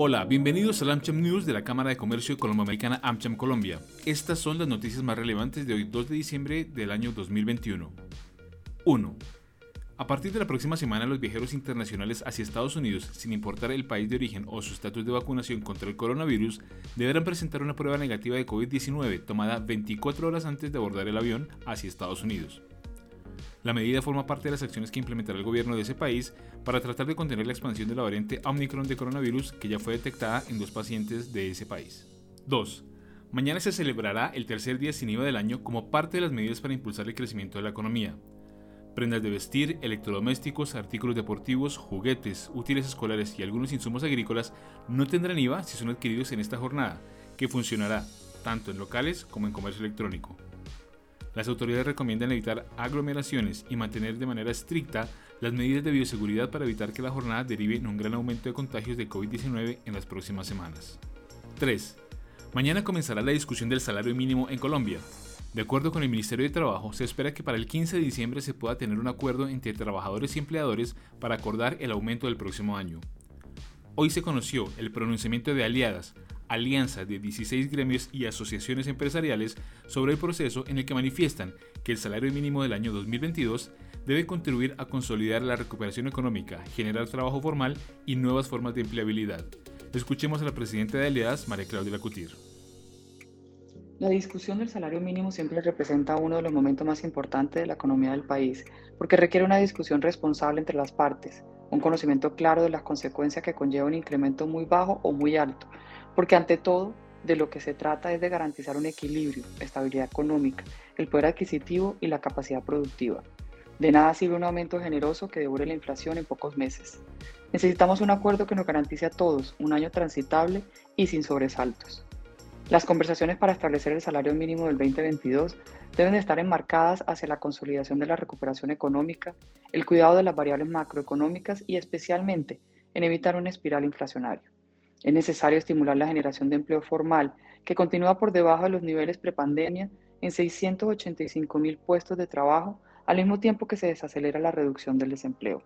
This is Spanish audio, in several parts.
Hola, bienvenidos al AmCham News de la Cámara de Comercio Colomboamericana AmCham Colombia. Estas son las noticias más relevantes de hoy 2 de diciembre del año 2021. 1. A partir de la próxima semana, los viajeros internacionales hacia Estados Unidos, sin importar el país de origen o su estatus de vacunación contra el coronavirus, deberán presentar una prueba negativa de COVID-19 tomada 24 horas antes de abordar el avión hacia Estados Unidos. La medida forma parte de las acciones que implementará el gobierno de ese país para tratar de contener la expansión de la variante Omicron de coronavirus que ya fue detectada en dos pacientes de ese país. 2. Mañana se celebrará el tercer día sin IVA del año como parte de las medidas para impulsar el crecimiento de la economía. Prendas de vestir, electrodomésticos, artículos deportivos, juguetes, útiles escolares y algunos insumos agrícolas no tendrán IVA si son adquiridos en esta jornada, que funcionará tanto en locales como en comercio electrónico. Las autoridades recomiendan evitar aglomeraciones y mantener de manera estricta las medidas de bioseguridad para evitar que la jornada derive en un gran aumento de contagios de COVID-19 en las próximas semanas. 3. Mañana comenzará la discusión del salario mínimo en Colombia. De acuerdo con el Ministerio de Trabajo, se espera que para el 15 de diciembre se pueda tener un acuerdo entre trabajadores y empleadores para acordar el aumento del próximo año. Hoy se conoció el pronunciamiento de aliadas, alianza de 16 gremios y asociaciones empresariales sobre el proceso en el que manifiestan que el salario mínimo del año 2022 debe contribuir a consolidar la recuperación económica, generar trabajo formal y nuevas formas de empleabilidad. Escuchemos a la presidenta de Aliadas, María Claudia Lacutir. La discusión del salario mínimo siempre representa uno de los momentos más importantes de la economía del país, porque requiere una discusión responsable entre las partes, un conocimiento claro de las consecuencias que conlleva un incremento muy bajo o muy alto, porque ante todo de lo que se trata es de garantizar un equilibrio, estabilidad económica, el poder adquisitivo y la capacidad productiva. De nada sirve un aumento generoso que devore la inflación en pocos meses. Necesitamos un acuerdo que nos garantice a todos un año transitable y sin sobresaltos. Las conversaciones para establecer el salario mínimo del 2022 deben estar enmarcadas hacia la consolidación de la recuperación económica, el cuidado de las variables macroeconómicas y especialmente en evitar una espiral inflacionaria. Es necesario estimular la generación de empleo formal, que continúa por debajo de los niveles prepandemia en 685 mil puestos de trabajo, al mismo tiempo que se desacelera la reducción del desempleo.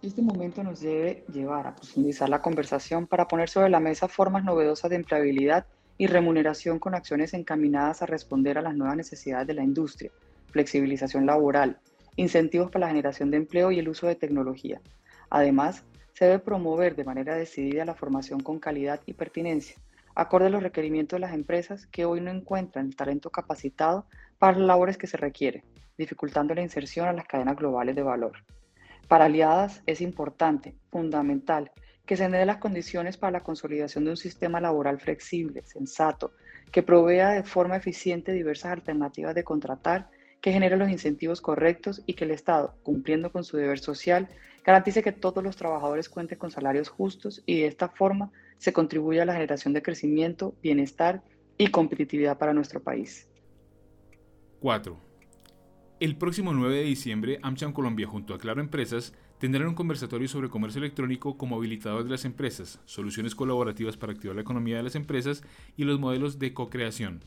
Este momento nos debe llevar a profundizar la conversación para poner sobre la mesa formas novedosas de empleabilidad y remuneración con acciones encaminadas a responder a las nuevas necesidades de la industria, flexibilización laboral, incentivos para la generación de empleo y el uso de tecnología. Además, se debe promover de manera decidida la formación con calidad y pertinencia, acorde a los requerimientos de las empresas que hoy no encuentran el talento capacitado para las labores que se requieren, dificultando la inserción a las cadenas globales de valor. Para aliadas es importante, fundamental, que se den las condiciones para la consolidación de un sistema laboral flexible, sensato, que provea de forma eficiente diversas alternativas de contratar, que genere los incentivos correctos y que el Estado, cumpliendo con su deber social, garantice que todos los trabajadores cuenten con salarios justos y de esta forma se contribuya a la generación de crecimiento, bienestar y competitividad para nuestro país. 4. El próximo 9 de diciembre, AmCham Colombia junto a Claro Empresas tendrán un conversatorio sobre comercio electrónico como habilitador de las empresas, soluciones colaborativas para activar la economía de las empresas y los modelos de co-creación.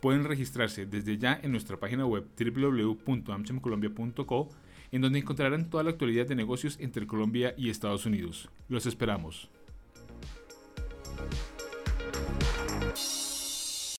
Pueden registrarse desde ya en nuestra página web www.amchamcolombia.co, en donde encontrarán toda la actualidad de negocios entre Colombia y Estados Unidos. Los esperamos.